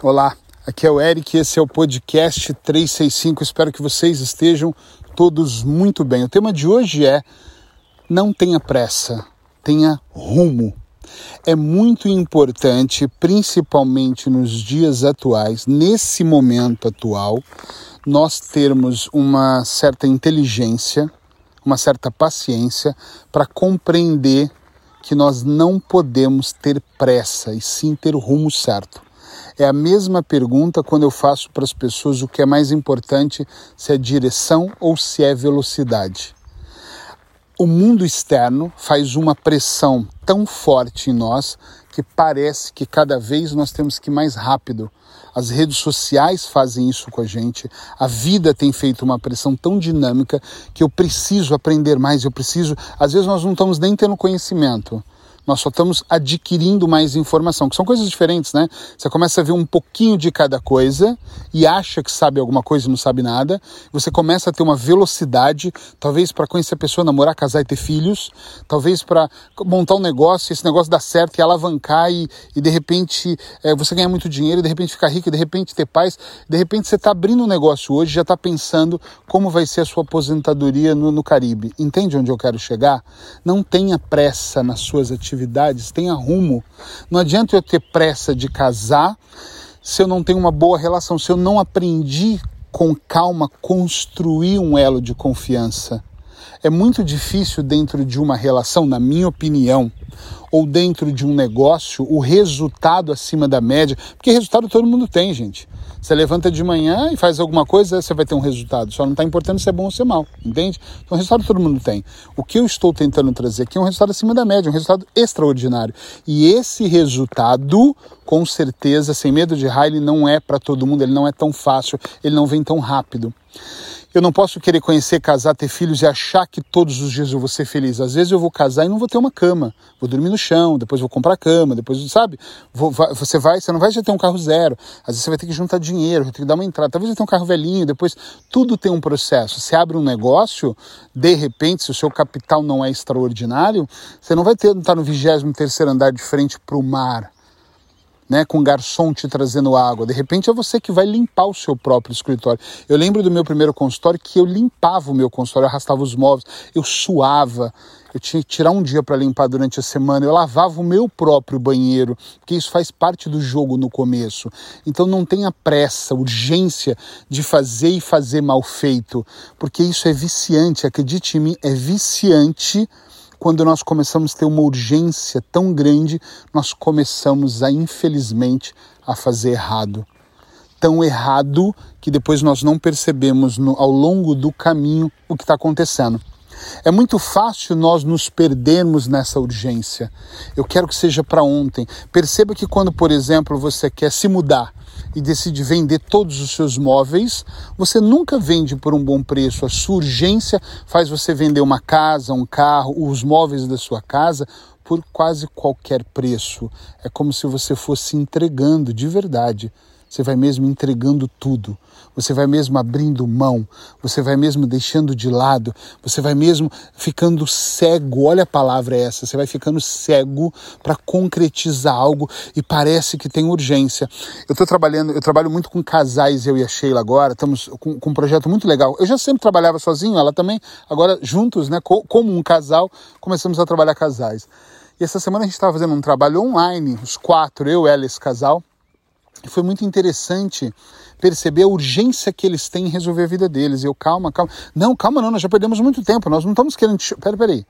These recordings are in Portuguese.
Olá, aqui é o Eric, esse é o podcast 365. Espero que vocês estejam todos muito bem. O tema de hoje é não tenha pressa, tenha rumo. É muito importante, principalmente nos dias atuais, nesse momento atual, nós termos uma certa inteligência, uma certa paciência para compreender que nós não podemos ter pressa e sim ter o rumo certo. É a mesma pergunta quando eu faço para as pessoas o que é mais importante, se é direção ou se é velocidade. O mundo externo faz uma pressão tão forte em nós que parece que cada vez nós temos que ir mais rápido. As redes sociais fazem isso com a gente. A vida tem feito uma pressão tão dinâmica que eu preciso aprender mais, eu preciso. Às vezes nós não estamos nem tendo conhecimento nós só estamos adquirindo mais informação, que são coisas diferentes, né? Você começa a ver um pouquinho de cada coisa e acha que sabe alguma coisa e não sabe nada. Você começa a ter uma velocidade, talvez para conhecer a pessoa, namorar, casar e ter filhos, talvez para montar um negócio, esse negócio dar certo e alavancar e, e de repente é, você ganhar muito dinheiro, de repente ficar rico, de repente ter paz, de repente você está abrindo um negócio hoje, já está pensando como vai ser a sua aposentadoria no, no Caribe. Entende onde eu quero chegar? Não tenha pressa nas suas atividades atividades, tenha rumo. Não adianta eu ter pressa de casar se eu não tenho uma boa relação, se eu não aprendi com calma construir um elo de confiança. É muito difícil dentro de uma relação, na minha opinião, ou dentro de um negócio, o resultado acima da média, porque resultado todo mundo tem, gente. Você levanta de manhã e faz alguma coisa, você vai ter um resultado. Só não está importando se é bom ou se é mal, entende? Então, resultado todo mundo tem. O que eu estou tentando trazer aqui é um resultado acima da média, um resultado extraordinário. E esse resultado, com certeza, sem medo de errar, ele não é para todo mundo, ele não é tão fácil, ele não vem tão rápido. Eu não posso querer conhecer, casar, ter filhos e achar que todos os dias eu vou ser feliz. Às vezes eu vou casar e não vou ter uma cama. Vou dormir no chão, depois vou comprar cama, depois, sabe? Vou, vai, você vai, você não vai já ter um carro zero. Às vezes você vai ter que juntar dinheiro, vai ter que dar uma entrada. Talvez você tenha um carro velhinho, depois tudo tem um processo. Você abre um negócio, de repente, se o seu capital não é extraordinário, você não vai ter, estar no 23 terceiro andar de frente para o mar né, com garçom te trazendo água. De repente é você que vai limpar o seu próprio escritório. Eu lembro do meu primeiro consultório que eu limpava o meu consultório, eu arrastava os móveis, eu suava, eu tinha que tirar um dia para limpar durante a semana, eu lavava o meu próprio banheiro, porque isso faz parte do jogo no começo. Então não tenha pressa, urgência de fazer e fazer mal feito, porque isso é viciante, acredite em mim, é viciante quando nós começamos a ter uma urgência tão grande, nós começamos a, infelizmente, a fazer errado. Tão errado que depois nós não percebemos no, ao longo do caminho o que está acontecendo. É muito fácil nós nos perdermos nessa urgência. Eu quero que seja para ontem. Perceba que quando, por exemplo, você quer se mudar, e decide vender todos os seus móveis, você nunca vende por um bom preço. A sua urgência faz você vender uma casa, um carro, os móveis da sua casa por quase qualquer preço. É como se você fosse entregando de verdade você vai mesmo entregando tudo, você vai mesmo abrindo mão, você vai mesmo deixando de lado, você vai mesmo ficando cego. Olha a palavra essa, você vai ficando cego para concretizar algo e parece que tem urgência. Eu estou trabalhando, eu trabalho muito com casais, eu e a Sheila agora, estamos com, com, um projeto muito legal. Eu já sempre trabalhava sozinho, ela também, agora juntos, né, como um casal, começamos a trabalhar casais. E essa semana a gente estava fazendo um trabalho online, os quatro, eu, ela esse casal. E foi muito interessante perceber a urgência que eles têm em resolver a vida deles. Eu, calma, calma. Não, calma não, nós já perdemos muito tempo, nós não estamos querendo... Pera, peraí.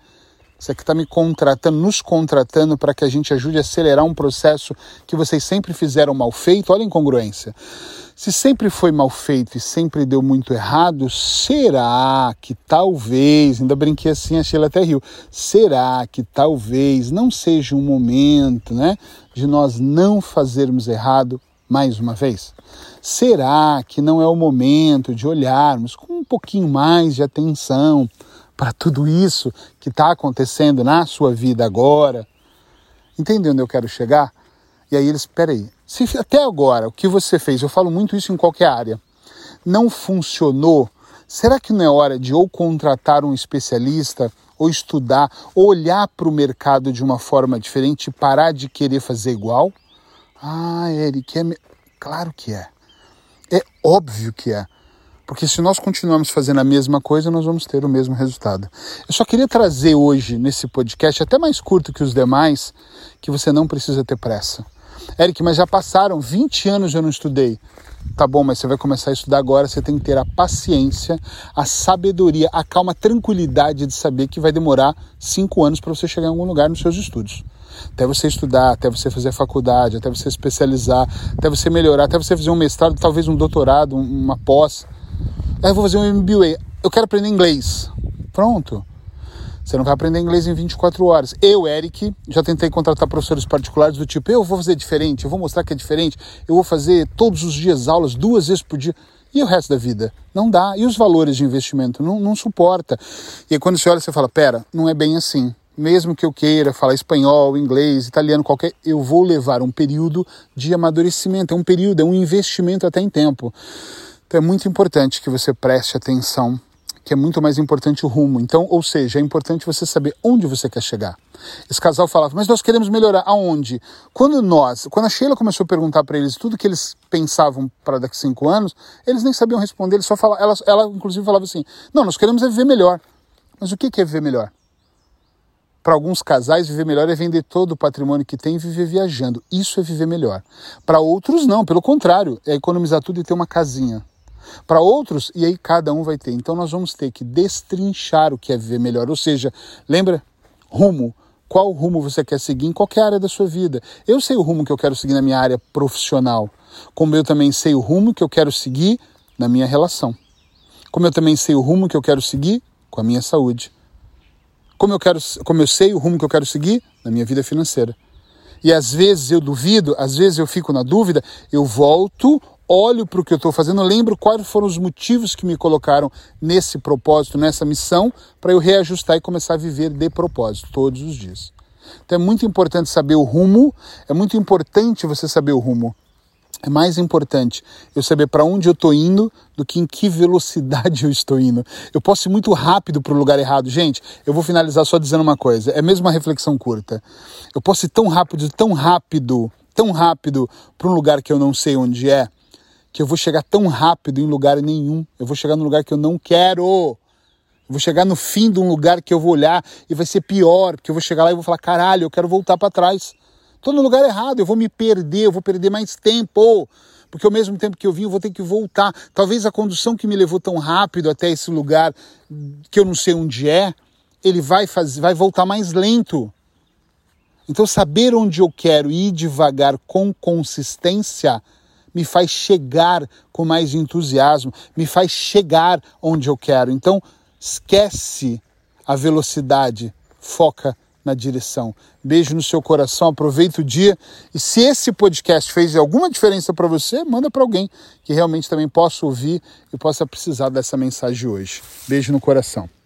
Você que está me contratando, nos contratando para que a gente ajude a acelerar um processo que vocês sempre fizeram mal feito. Olha a incongruência. Se sempre foi mal feito e sempre deu muito errado, será que talvez, ainda brinquei assim, a Sheila até riu, será que talvez não seja um momento né, de nós não fazermos errado mais uma vez? Será que não é o momento de olharmos com um pouquinho mais de atenção para tudo isso que está acontecendo na sua vida agora? Entende onde eu quero chegar? E aí eles, peraí, se até agora o que você fez, eu falo muito isso em qualquer área, não funcionou, será que não é hora de ou contratar um especialista, ou estudar, ou olhar para o mercado de uma forma diferente e parar de querer fazer igual? Ah, Eric, é Claro que é. É óbvio que é. Porque se nós continuarmos fazendo a mesma coisa, nós vamos ter o mesmo resultado. Eu só queria trazer hoje, nesse podcast, até mais curto que os demais, que você não precisa ter pressa. Eric, mas já passaram 20 anos eu não estudei. Tá bom, mas você vai começar a estudar agora, você tem que ter a paciência, a sabedoria, a calma, a tranquilidade de saber que vai demorar cinco anos para você chegar em algum lugar nos seus estudos. Até você estudar, até você fazer a faculdade, até você especializar, até você melhorar, até você fazer um mestrado, talvez um doutorado, uma pós. Aí eu vou fazer um MBA. Eu quero aprender inglês. Pronto. Você não vai aprender inglês em 24 horas. Eu, Eric, já tentei contratar professores particulares do tipo, eu vou fazer diferente, eu vou mostrar que é diferente, eu vou fazer todos os dias aulas, duas vezes por dia. E o resto da vida? Não dá. E os valores de investimento? Não, não suporta. E aí quando você olha, você fala, pera, não é bem assim. Mesmo que eu queira falar espanhol, inglês, italiano, qualquer, eu vou levar um período de amadurecimento. É um período, é um investimento até em tempo. Então é muito importante que você preste atenção que é muito mais importante o rumo. Então, ou seja, é importante você saber onde você quer chegar. Esse casal falava, mas nós queremos melhorar aonde? Quando nós, quando a Sheila começou a perguntar para eles tudo que eles pensavam para daqui a cinco anos, eles nem sabiam responder, eles só falavam, ela, ela inclusive falava assim, não, nós queremos é viver melhor. Mas o que é viver melhor? Para alguns casais, viver melhor é vender todo o patrimônio que tem e viver viajando. Isso é viver melhor. Para outros, não, pelo contrário, é economizar tudo e ter uma casinha. Para outros, e aí cada um vai ter. Então nós vamos ter que destrinchar o que é viver melhor. Ou seja, lembra? Rumo. Qual rumo você quer seguir em qualquer área da sua vida? Eu sei o rumo que eu quero seguir na minha área profissional, como eu também sei o rumo que eu quero seguir na minha relação. Como eu também sei o rumo que eu quero seguir com a minha saúde. Como eu, quero, como eu sei o rumo que eu quero seguir na minha vida financeira. E às vezes eu duvido, às vezes eu fico na dúvida, eu volto olho para o que eu estou fazendo, lembro quais foram os motivos que me colocaram nesse propósito, nessa missão, para eu reajustar e começar a viver de propósito todos os dias. Então é muito importante saber o rumo, é muito importante você saber o rumo. É mais importante eu saber para onde eu estou indo do que em que velocidade eu estou indo. Eu posso ir muito rápido para o lugar errado. Gente, eu vou finalizar só dizendo uma coisa. É mesmo uma reflexão curta. Eu posso ir tão rápido, tão rápido, tão rápido para um lugar que eu não sei onde é que eu vou chegar tão rápido em lugar nenhum. Eu vou chegar no lugar que eu não quero. Eu vou chegar no fim de um lugar que eu vou olhar e vai ser pior, porque eu vou chegar lá e vou falar: caralho, eu quero voltar para trás. Estou no lugar errado, eu vou me perder, eu vou perder mais tempo. Porque ao mesmo tempo que eu vim, eu vou ter que voltar. Talvez a condução que me levou tão rápido até esse lugar que eu não sei onde é, ele vai fazer, vai voltar mais lento. Então saber onde eu quero ir devagar com consistência me faz chegar com mais entusiasmo, me faz chegar onde eu quero. Então, esquece a velocidade, foca na direção. Beijo no seu coração, aproveita o dia. E se esse podcast fez alguma diferença para você, manda para alguém que realmente também possa ouvir e possa precisar dessa mensagem hoje. Beijo no coração.